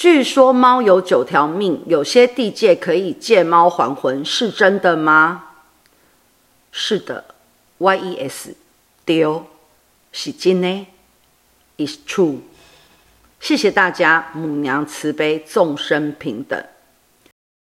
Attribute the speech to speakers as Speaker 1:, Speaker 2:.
Speaker 1: 据说猫有九条命，有些地界可以借猫还魂，是真的吗？是的，yes，对，是真的，is true。谢谢大家，母娘慈悲，众生平等。